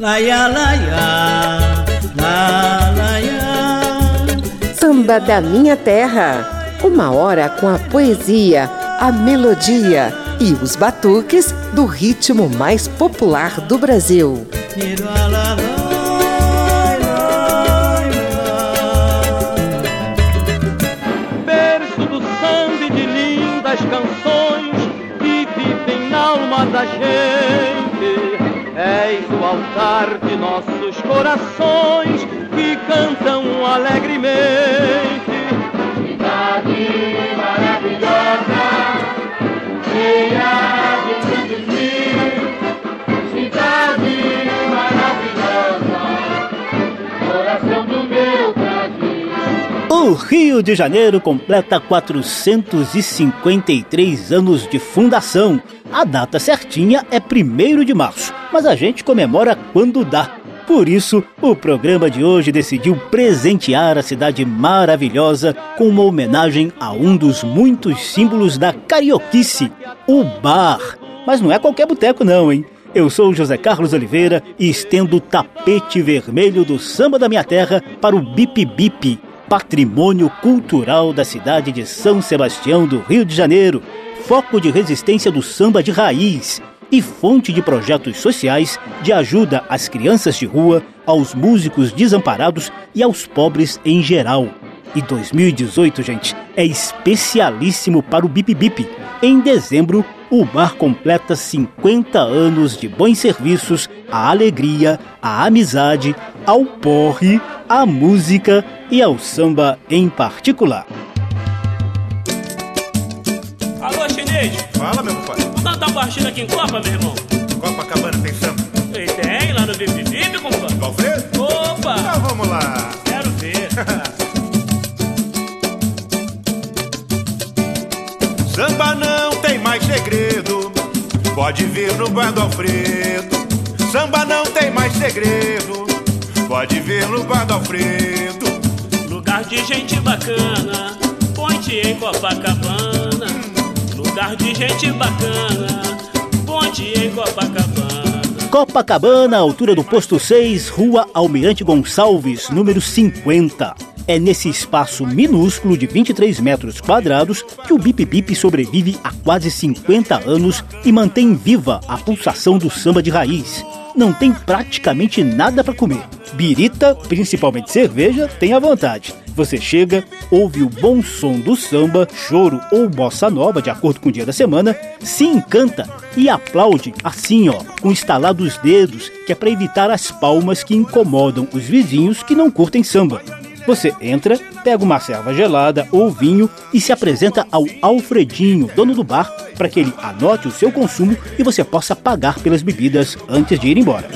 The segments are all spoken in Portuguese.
Laia, laia, la, laia. Samba da Minha Terra. Uma hora com a poesia, a melodia e os batuques do ritmo mais popular do Brasil. Berço do samba de lindas canções que vivem na alma da gente. És o altar de nossos corações que cantam alegremente. Cidade maravilhosa, cheia de brilho, cidade maravilhosa, coração do meu Brasil. O Rio de Janeiro completa 453 anos de fundação. A data certinha é 1 de março, mas a gente comemora quando dá. Por isso, o programa de hoje decidiu presentear a cidade maravilhosa com uma homenagem a um dos muitos símbolos da carioquice, o bar. Mas não é qualquer boteco não, hein? Eu sou José Carlos Oliveira e estendo o tapete vermelho do samba da minha terra para o Bip Bip, patrimônio cultural da cidade de São Sebastião do Rio de Janeiro, foco de resistência do samba de raiz e fonte de projetos sociais de ajuda às crianças de rua, aos músicos desamparados e aos pobres em geral. E 2018, gente, é especialíssimo para o Bip Bip. Em dezembro, o bar completa 50 anos de bons serviços, à alegria, à amizade, ao porre, à música e ao samba em particular. Fala, meu pai. dar uma partida aqui em Copa, meu irmão? Copacabana tem samba. E tem lá no Bip Bip, compadre. Alfredo? Opa, Então vamos lá. quero ver. Samba não tem mais segredo. Pode vir no bar do Alfredo. Samba não tem mais segredo. Pode vir no bar do Alfredo. Lugar de gente bacana, ponte em Copacabana. Lugar de gente bacana, ponte em Copacabana. Copacabana, altura do posto 6, Rua Almirante Gonçalves, número 50. É nesse espaço minúsculo de 23 metros quadrados que o Bip Bip sobrevive há quase 50 anos e mantém viva a pulsação do samba de raiz. Não tem praticamente nada para comer. Birita, principalmente cerveja, tem à vontade. Você chega, ouve o bom som do samba, choro ou bossa nova, de acordo com o dia da semana, se encanta e aplaude assim, ó, com estalados dedos, que é para evitar as palmas que incomodam os vizinhos que não curtem samba. Você entra, pega uma serva gelada ou vinho e se apresenta ao Alfredinho, dono do bar, para que ele anote o seu consumo e você possa pagar pelas bebidas antes de ir embora.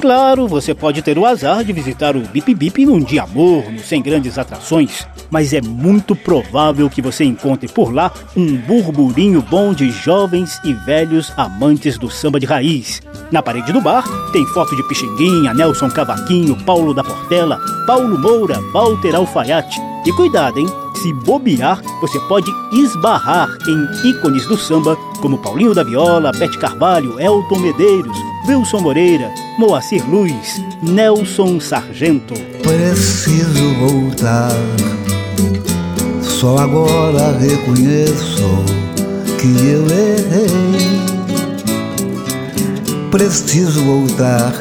Claro, você pode ter o azar de visitar o Bip Bip num dia morno, sem grandes atrações, mas é muito provável que você encontre por lá um burburinho bom de jovens e velhos amantes do samba de raiz. Na parede do bar tem foto de Pixinguinha, Nelson Cavaquinho, Paulo da Portela, Paulo Moura, Walter Alfaiate. E cuidado, hein? Se bobear, você pode esbarrar em ícones do samba como Paulinho da Viola, Bete Carvalho, Elton Medeiros, Wilson Moreira, Moacir Luz, Nelson Sargento. Preciso voltar. Só agora reconheço que eu errei. Preciso voltar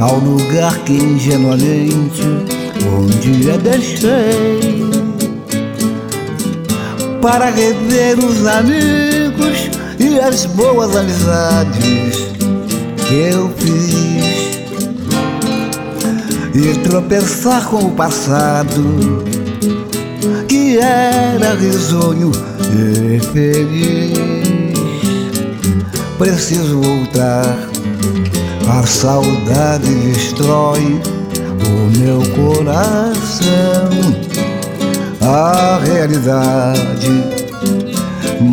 ao lugar que ingenuamente um dia deixei. Para rever os amigos e as boas amizades que eu fiz e tropeçar com o passado que era risonho e feliz. Preciso voltar, a saudade destrói o meu coração. A realidade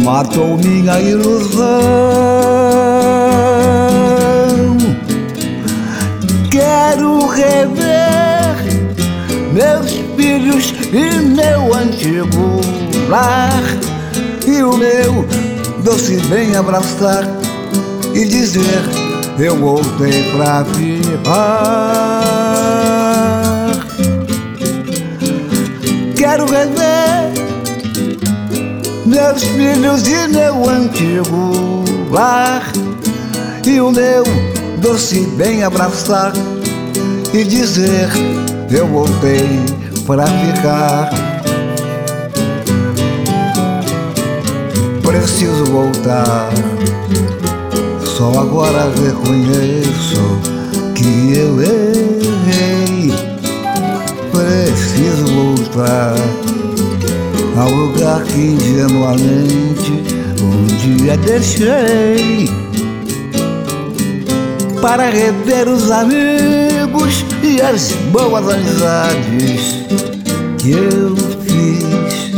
matou minha ilusão. Quero rever meus filhos e meu antigo lar e o meu doce bem abraçar e dizer eu voltei pra ficar. Quero rever meus filhos e meu antigo lar e o meu doce bem abraçar e dizer eu voltei pra ficar. Preciso voltar. Só agora reconheço que eu errei. Preciso voltar ao lugar que ingenuamente um dia deixei para rever os amigos e as boas amizades que eu fiz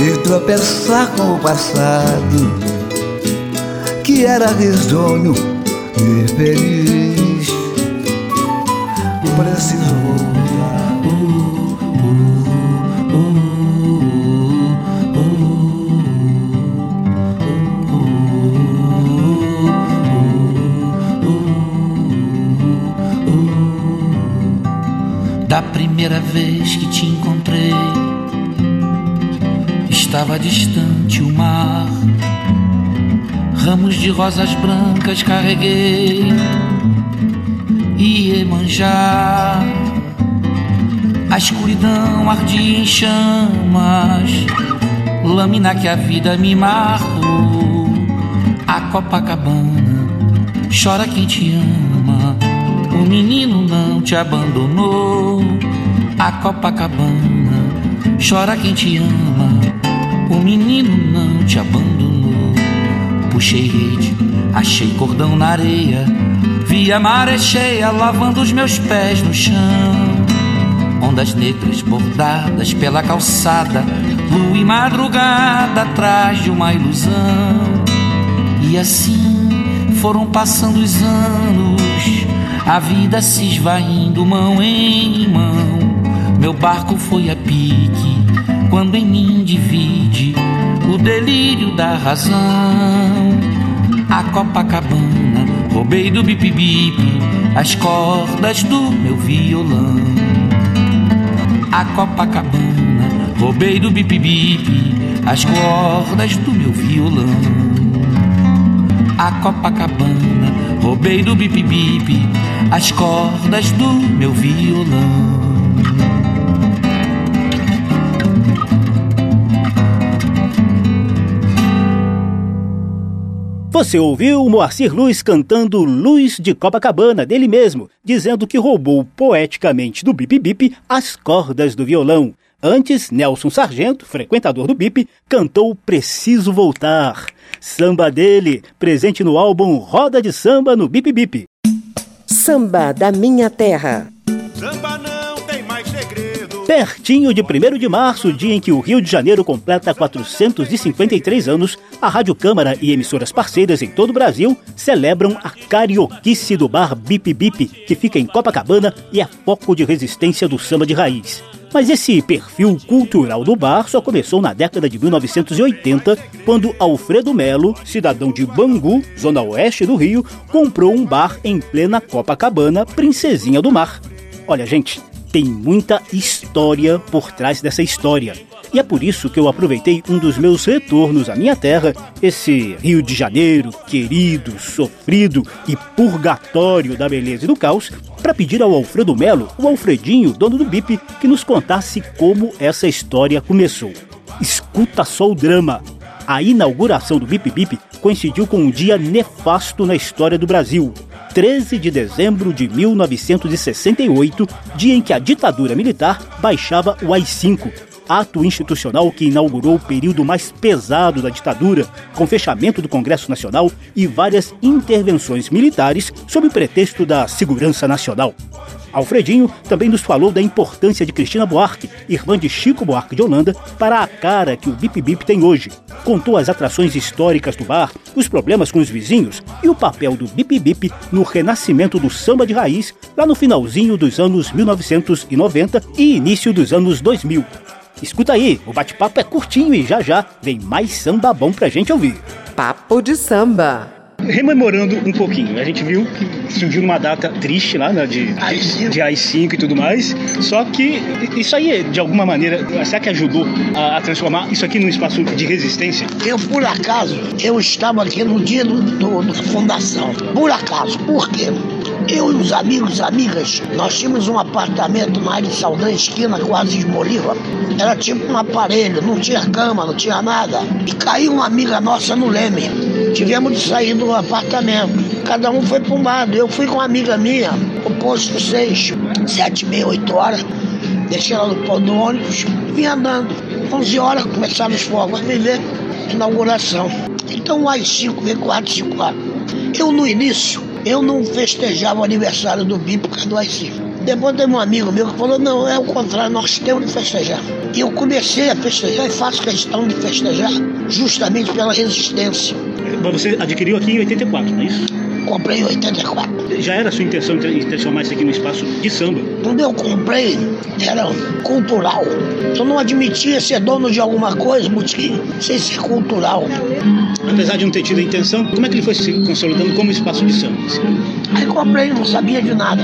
e tropeçar com o passado que era risonho e feliz. Preciso Da primeira vez que te encontrei, estava distante o mar. Ramos de rosas brancas carreguei e manjar. A escuridão ardia em chamas, lâmina que a vida me marcou. A Copacabana chora quem te ama. O menino não te abandonou. A Copacabana chora quem te ama. O menino não te abandonou. Puxei rede, achei cordão na areia. Vi a maré cheia lavando os meus pés no chão. Ondas negras bordadas pela calçada, lua e madrugada atrás de uma ilusão. E assim foram passando os anos, a vida se esvaindo mão em mão. Meu barco foi a pique, quando em mim divide o delírio da razão. A Copacabana, roubei do bip-bip as cordas do meu violão. A Copacabana, roubei do bip-bip as cordas do meu violão. A Copacabana, roubei do bip-bip as cordas do meu violão. Você ouviu Moacir Luz cantando Luz de Copacabana, dele mesmo, dizendo que roubou poeticamente do Bip Bip as cordas do violão. Antes, Nelson Sargento, frequentador do Bip, cantou Preciso Voltar. Samba dele, presente no álbum Roda de Samba no Bip Bip. Samba da Minha Terra. Samba não tem mais segredo. Pertinho de 1 de março, dia em que o Rio de Janeiro completa 453 anos, a Rádio Câmara e emissoras parceiras em todo o Brasil celebram a carioquice do bar Bip Bip, que fica em Copacabana e é foco de resistência do samba de raiz. Mas esse perfil cultural do bar só começou na década de 1980, quando Alfredo Melo, cidadão de Bangu, zona oeste do Rio, comprou um bar em plena Copacabana, Princesinha do Mar. Olha, gente, tem muita história por trás dessa história. E é por isso que eu aproveitei um dos meus retornos à minha terra, esse Rio de Janeiro, querido, sofrido e purgatório da beleza e do caos, para pedir ao Alfredo Melo, o Alfredinho, dono do BIP, que nos contasse como essa história começou. Escuta só o drama. A inauguração do Bip Bip coincidiu com um dia nefasto na história do Brasil. 13 de dezembro de 1968, dia em que a ditadura militar baixava o AI-5, ato institucional que inaugurou o período mais pesado da ditadura, com fechamento do Congresso Nacional e várias intervenções militares sob pretexto da segurança nacional. Alfredinho também nos falou da importância de Cristina Buarque, irmã de Chico Buarque de Holanda, para a cara que o Bip Bip tem hoje. Contou as atrações históricas do bar, os problemas com os vizinhos e o papel do Bip Bip no renascimento do samba de raiz lá no finalzinho dos anos 1990 e início dos anos 2000. Escuta aí, o bate-papo é curtinho e já já vem mais samba bom pra gente ouvir. Papo de samba. Rememorando um pouquinho, a gente viu que surgiu uma data triste lá, né, de, de AI-5 e tudo mais, só que isso aí, de alguma maneira, será que ajudou a, a, transformar isso aqui num espaço de resistência? Eu, por acaso, eu estava aqui no dia do, do, do fundação. Por acaso, por quê? Eu e os amigos e amigas, nós tínhamos um apartamento na área de Saldanha, esquina quase de Bolívar. Era tipo um aparelho, não tinha cama, não tinha nada. E caiu uma amiga nossa no Leme. Tivemos de sair do apartamento. Cada um foi para um lado. Eu fui com uma amiga minha, o posto 6, 7, meia, 8 horas. Deixei ela no pão do ônibus, vim andando. 11 horas começaram os fogos, me ver inauguração. Então, mais 5, vem 4, 5 horas. Eu, no início, eu não festejava o aniversário do BIP por causa do AI-5. Depois teve um amigo meu que falou, não, é o contrário, nós temos de festejar. E eu comecei a festejar e faço questão de festejar justamente pela resistência. Mas você adquiriu aqui em 84, não é isso? Comprei em 84. Já era a sua intenção de transformar isso aqui num espaço de samba? Quando eu comprei, era cultural. Eu não admitia ser dono de alguma coisa, motivo, sem ser cultural. Apesar de não ter tido a intenção, como é que ele foi se consolidando como espaço de samba? Aí comprei, não sabia de nada.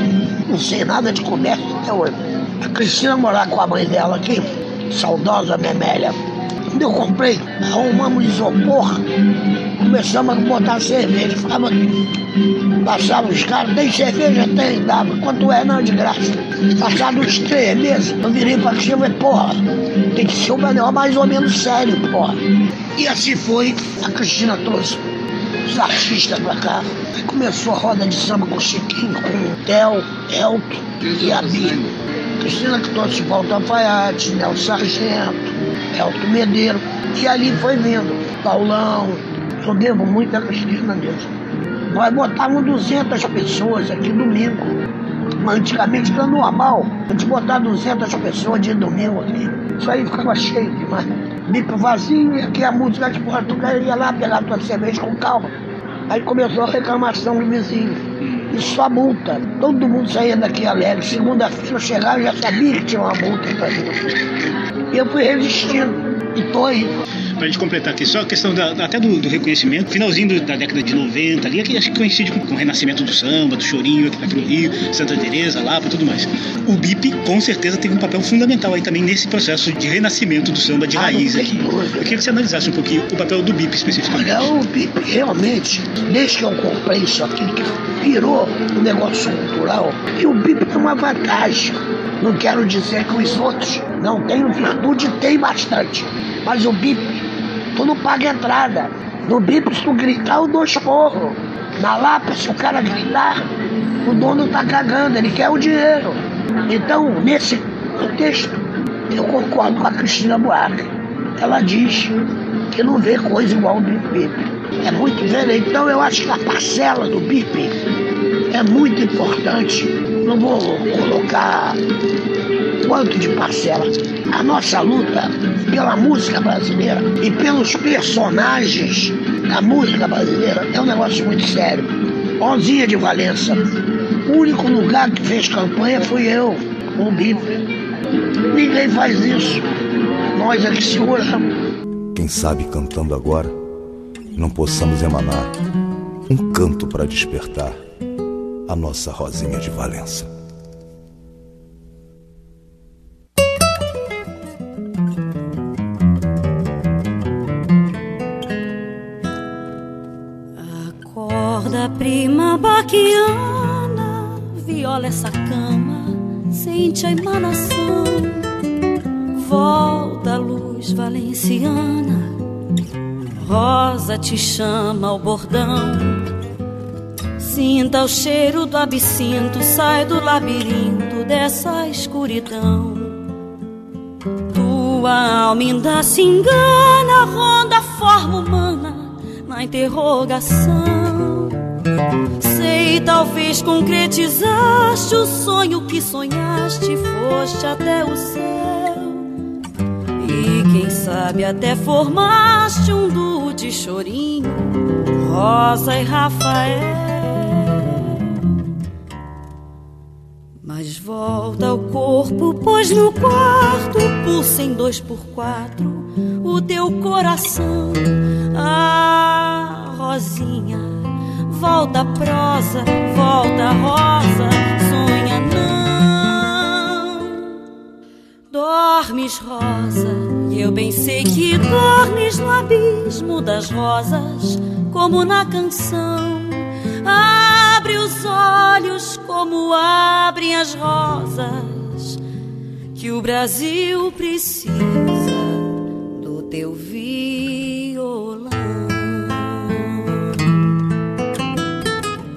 Não sei nada de comércio até hoje. A Cristina morar com a mãe dela aqui, saudosa Memélia. Quando eu comprei, arrumamos isopor, começamos a botar cerveja. Ficava, passava os caras, tem cerveja? Tem, dava. Quanto é? Não, de graça. Passados uns três meses, eu virei pra Cristina e falei, porra, tem que ser um negócio mais ou menos sério, porra. E assim foi, a Cristina trouxe os artistas pra cá. Aí começou a roda de samba com o Chiquinho, com o Theo, Elton e a Bia. Cristina que trouxe Walter Alfaiate, Nelson Sargento, Elton Medeiro. E ali foi vindo. Paulão. Eu devo muito a Cristina mesmo. Nós botávamos 200 pessoas aqui domingo. Mas antigamente era normal. A gente botar 200 pessoas de domingo aqui. Isso aí ficava cheio demais. Bico vazio, e aqui a música de tu ia lá pegar tua cerveja com calma. Aí começou a reclamação do vizinho. E só multa. Todo mundo saía daqui alegre. Segunda-feira eu chegava e já sabia que tinha uma multa pra mim. E eu fui resistindo. E tô aí. Pra gente completar aqui, só a questão da, até do, do, reconhecimento, finalzinho do, da década de 90 ali, que acho que coincide com, com, o renascimento do samba, do chorinho aqui no Rio, Santa Teresa, Lapa e tudo mais. O BIP com certeza teve um papel fundamental aí também nesse processo de renascimento do samba de Ah, raiz aqui. dúvida. Eu queria que você analisasse um pouquinho o papel do BIP especificamente. Olha, o BIP realmente, desde que eu comprei isso aqui, que virou um negócio cultural, e o BIP tem uma vantagem. Não quero dizer que os outros não têm virtude, tem bastante. Mas o BIP, tu não paga entrada. No BIP, se tu gritar, eu dou esporro. Na Lapa, se o cara gritar, o dono tá cagando, ele quer o dinheiro. Então, nesse contexto, eu concordo com a Cristina Buarque. Ela diz que não vê coisa igual do BIP. É muito diferente. Então eu acho que a parcela do BIP é muito importante. Não vou colocar quanto de parcela. A nossa luta pela música brasileira e pelos personagens da música brasileira é um negócio muito sério. Ozinha de Valença. O único lugar que fez campanha fui eu, o BIP. Ninguém faz isso. Nós é que seguramos. Quem sabe cantando agora, não possamos emanar um canto para despertar a nossa Rosinha de Valença. Prima baquiana, viola essa cama, sente a emanação. Volta a luz valenciana, rosa te chama ao bordão. Sinta o cheiro do absinto, sai do labirinto dessa escuridão. Tua alma ainda se engana, ronda a forma humana na interrogação. Sei, talvez concretizaste o sonho que sonhaste, foste até o céu. E quem sabe até formaste um duo de chorinho, Rosa e Rafael. Mas volta ao corpo, pois no quarto pulsa em dois por quatro o teu coração. Ah, Rosinha, volta a prosa, volta a rosa, sonha não. Dormes, rosa, e eu bem sei que dormes no abismo das rosas, como na canção. Abre os olhos como abrem as rosas, que o Brasil precisa do teu violão.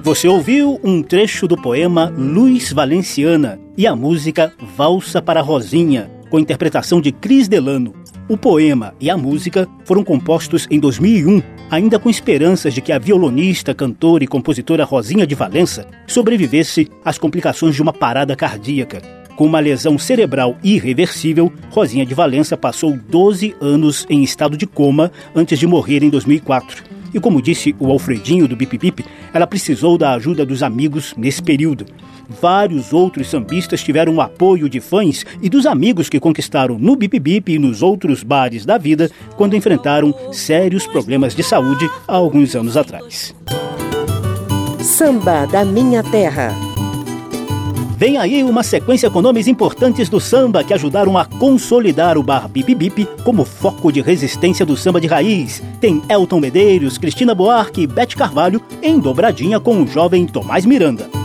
Você ouviu um trecho do poema Luz Valenciana e a música Valsa para Rosinha, com interpretação de Cris Delano. O poema e a música foram compostos em 2001, ainda com esperanças de que a violonista, cantora e compositora Rosinha de Valença sobrevivesse às complicações de uma parada cardíaca. Com uma lesão cerebral irreversível, Rosinha de Valença passou 12 anos em estado de coma antes de morrer em 2004. E como disse o Alfredinho do Bip Bip, ela precisou da ajuda dos amigos nesse período. Vários outros sambistas tiveram o apoio de fãs e dos amigos que conquistaram no Bip Bip e nos outros bares da vida quando enfrentaram sérios problemas de saúde há alguns anos atrás. Samba da Minha Terra. Vem aí uma sequência com nomes importantes do samba que ajudaram a consolidar o bar Bip Bip como foco de resistência do samba de raiz. Tem Elton Medeiros, Cristina Buarque e Bete Carvalho em dobradinha com o jovem Tomás Miranda.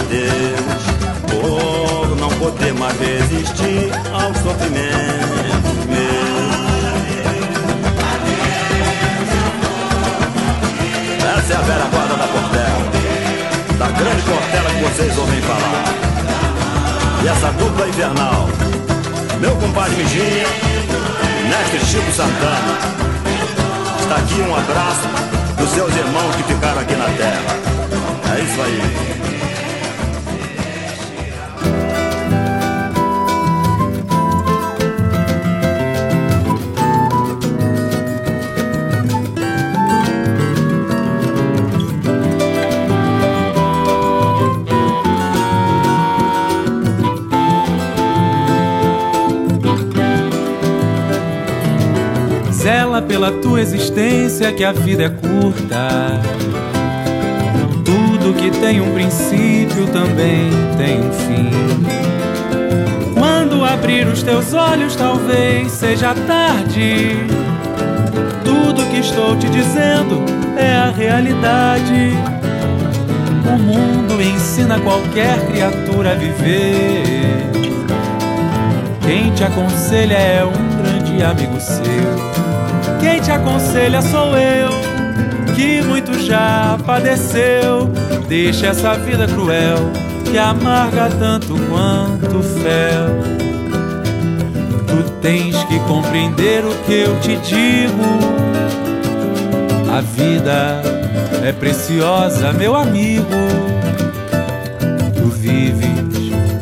Adeus, por não poder mais resistir ao sofrimento meu. Essa é a velha guarda da Portela, da grande Portela que vocês ouvem falar. E essa dupla infernal, meu compadre Mijinha, mestre Chico Santana. Está aqui um abraço dos seus irmãos que ficaram aqui na terra. É isso aí. Zela pela tua existência, que a vida é curta. Tudo que tem um princípio também tem um fim. Quando abrir os teus olhos, talvez seja tarde. Tudo que estou te dizendo é a realidade. O mundo ensina qualquer criatura a viver. Quem te aconselha é um grande amigo seu. Quem te aconselha sou eu, que muito já padeceu. Deixa essa vida cruel, que amarga tanto quanto fel. Tu tens que compreender o que eu te digo. A vida é preciosa, meu amigo. Tu vives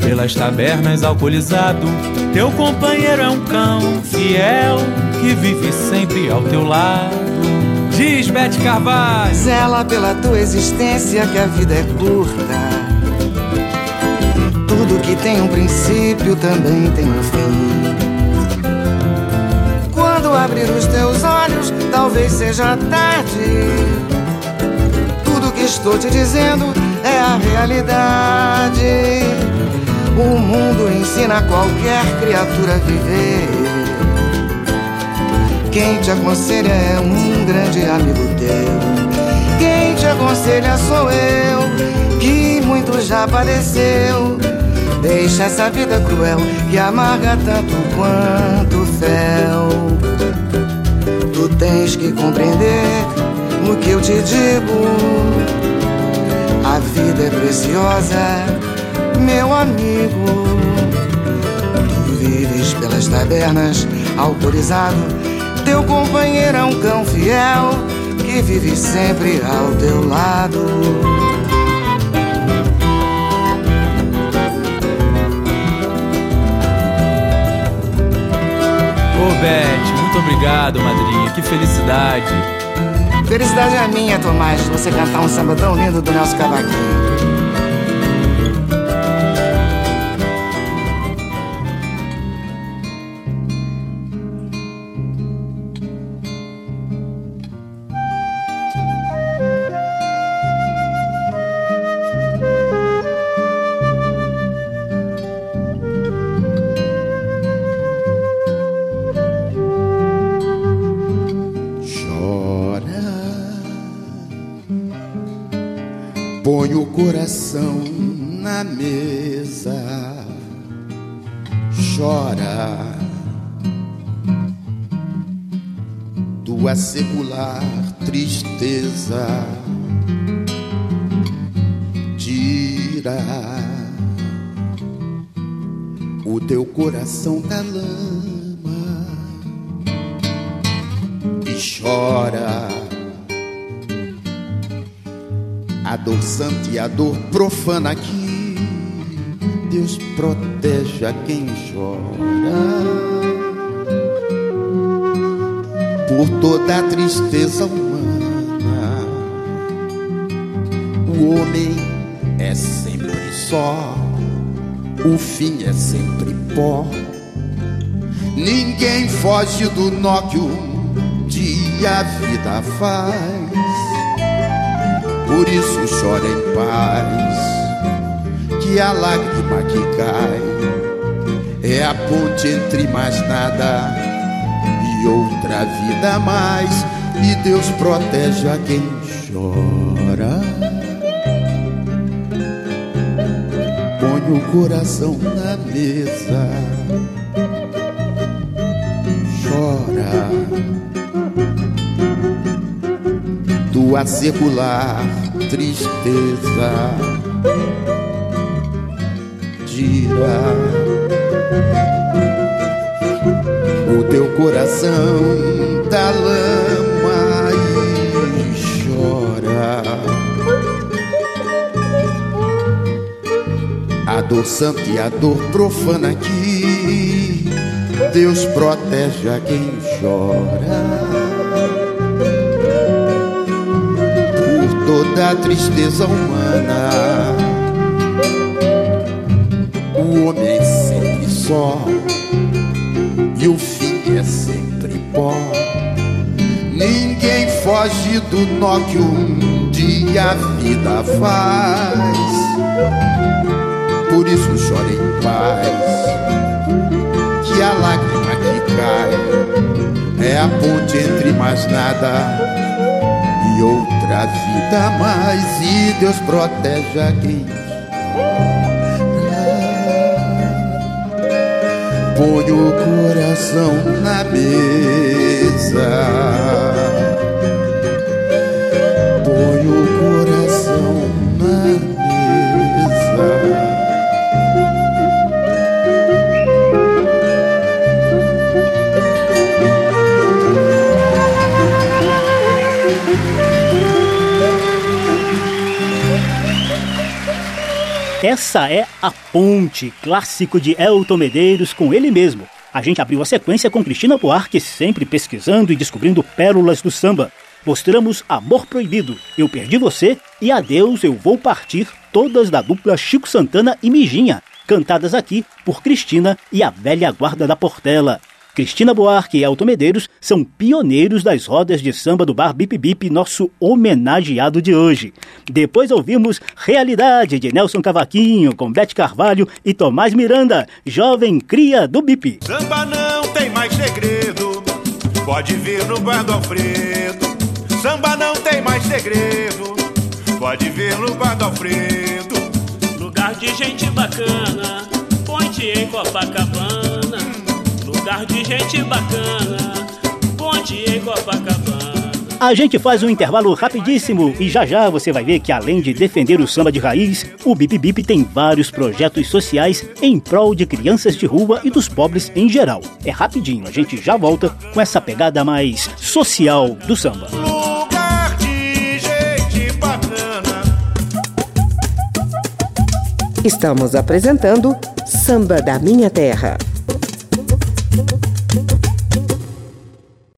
pelas tabernas alcoolizado. Teu companheiro é um cão fiel que vive sempre ao teu lado. Diz Bete Carvalho. Zela pela tua existência, que a vida é curta. Tudo que tem um princípio também tem um fim. Quando abrir os teus olhos, talvez seja tarde. Tudo que estou te dizendo é a realidade. O mundo ensina qualquer criatura a viver. Quem te aconselha é um grande amigo teu. Quem te aconselha sou eu, que muito já padeceu. Deixa essa vida cruel que amarga tanto quanto fel. Tu tens que compreender o que eu te digo. A vida é preciosa, meu amigo. Tu vives pelas tabernas, autorizado. Teu companheiro é um cão fiel que vive sempre ao teu lado. Ô Bete, muito obrigado, madrinha. Que felicidade. Felicidade é minha, Tomás, de você cantar um samba tão lindo do Nelson Cavaquinho. Põe o coração na mesa. Chora, tua secular tristeza. Tira o teu coração da lama e chora. A dor santa e a dor profana aqui, Deus protege a quem chora. Por toda a tristeza humana, o homem é sempre só, o fim é sempre pó. Ninguém foge do nó que um dia a vida faz. Por isso chora em paz, que a lágrima que cai é a ponte entre mais nada e outra vida a mais. E Deus protege a quem chora. põe o coração na mesa, Tua secular tristeza tira o teu coração da lama e chora. A dor santa e a dor profana que Deus protege a quem chora. Toda a tristeza humana, o homem é sempre só e o fim é sempre pó. Ninguém foge do nó que um dia a vida faz. Por isso chora em paz, que a lágrima que cai é a ponte entre mais nada e outra vida mais. E Deus protege a quem põe o coração na mesa. Essa é A Ponte, clássico de Elton Medeiros com ele mesmo. A gente abriu a sequência com Cristina Buarque, sempre pesquisando e descobrindo pérolas do samba. Mostramos Amor Proibido, Eu Perdi Você e Adeus, Eu Vou Partir, todas da dupla Chico Santana e Mijinha, cantadas aqui por Cristina e a velha guarda da Portela. Cristina Buarque e Elton Medeiros são pioneiros das rodas de samba do bar Bip Bip, nosso homenageado de hoje. Depois ouvimos Realidade de Nelson Cavaquinho com Bete Carvalho e Tomás Miranda, jovem cria do Bip. Samba não tem mais segredo, pode vir no bar do Alfredo. Samba não tem mais segredo, pode vir no bar do Alfredo. Lugar de gente bacana, ponte em Copacabana. Lugar de gente bacana, ponte em Copacabana. A gente faz um intervalo rapidíssimo e já já você vai ver que além de defender o samba de raiz, o Bip Bip tem vários projetos sociais em prol de crianças de rua e dos pobres em geral. É rapidinho, a gente já volta com essa pegada mais social do samba. Lugar de gente bacana. Estamos apresentando Samba da Minha Terra. Thank you.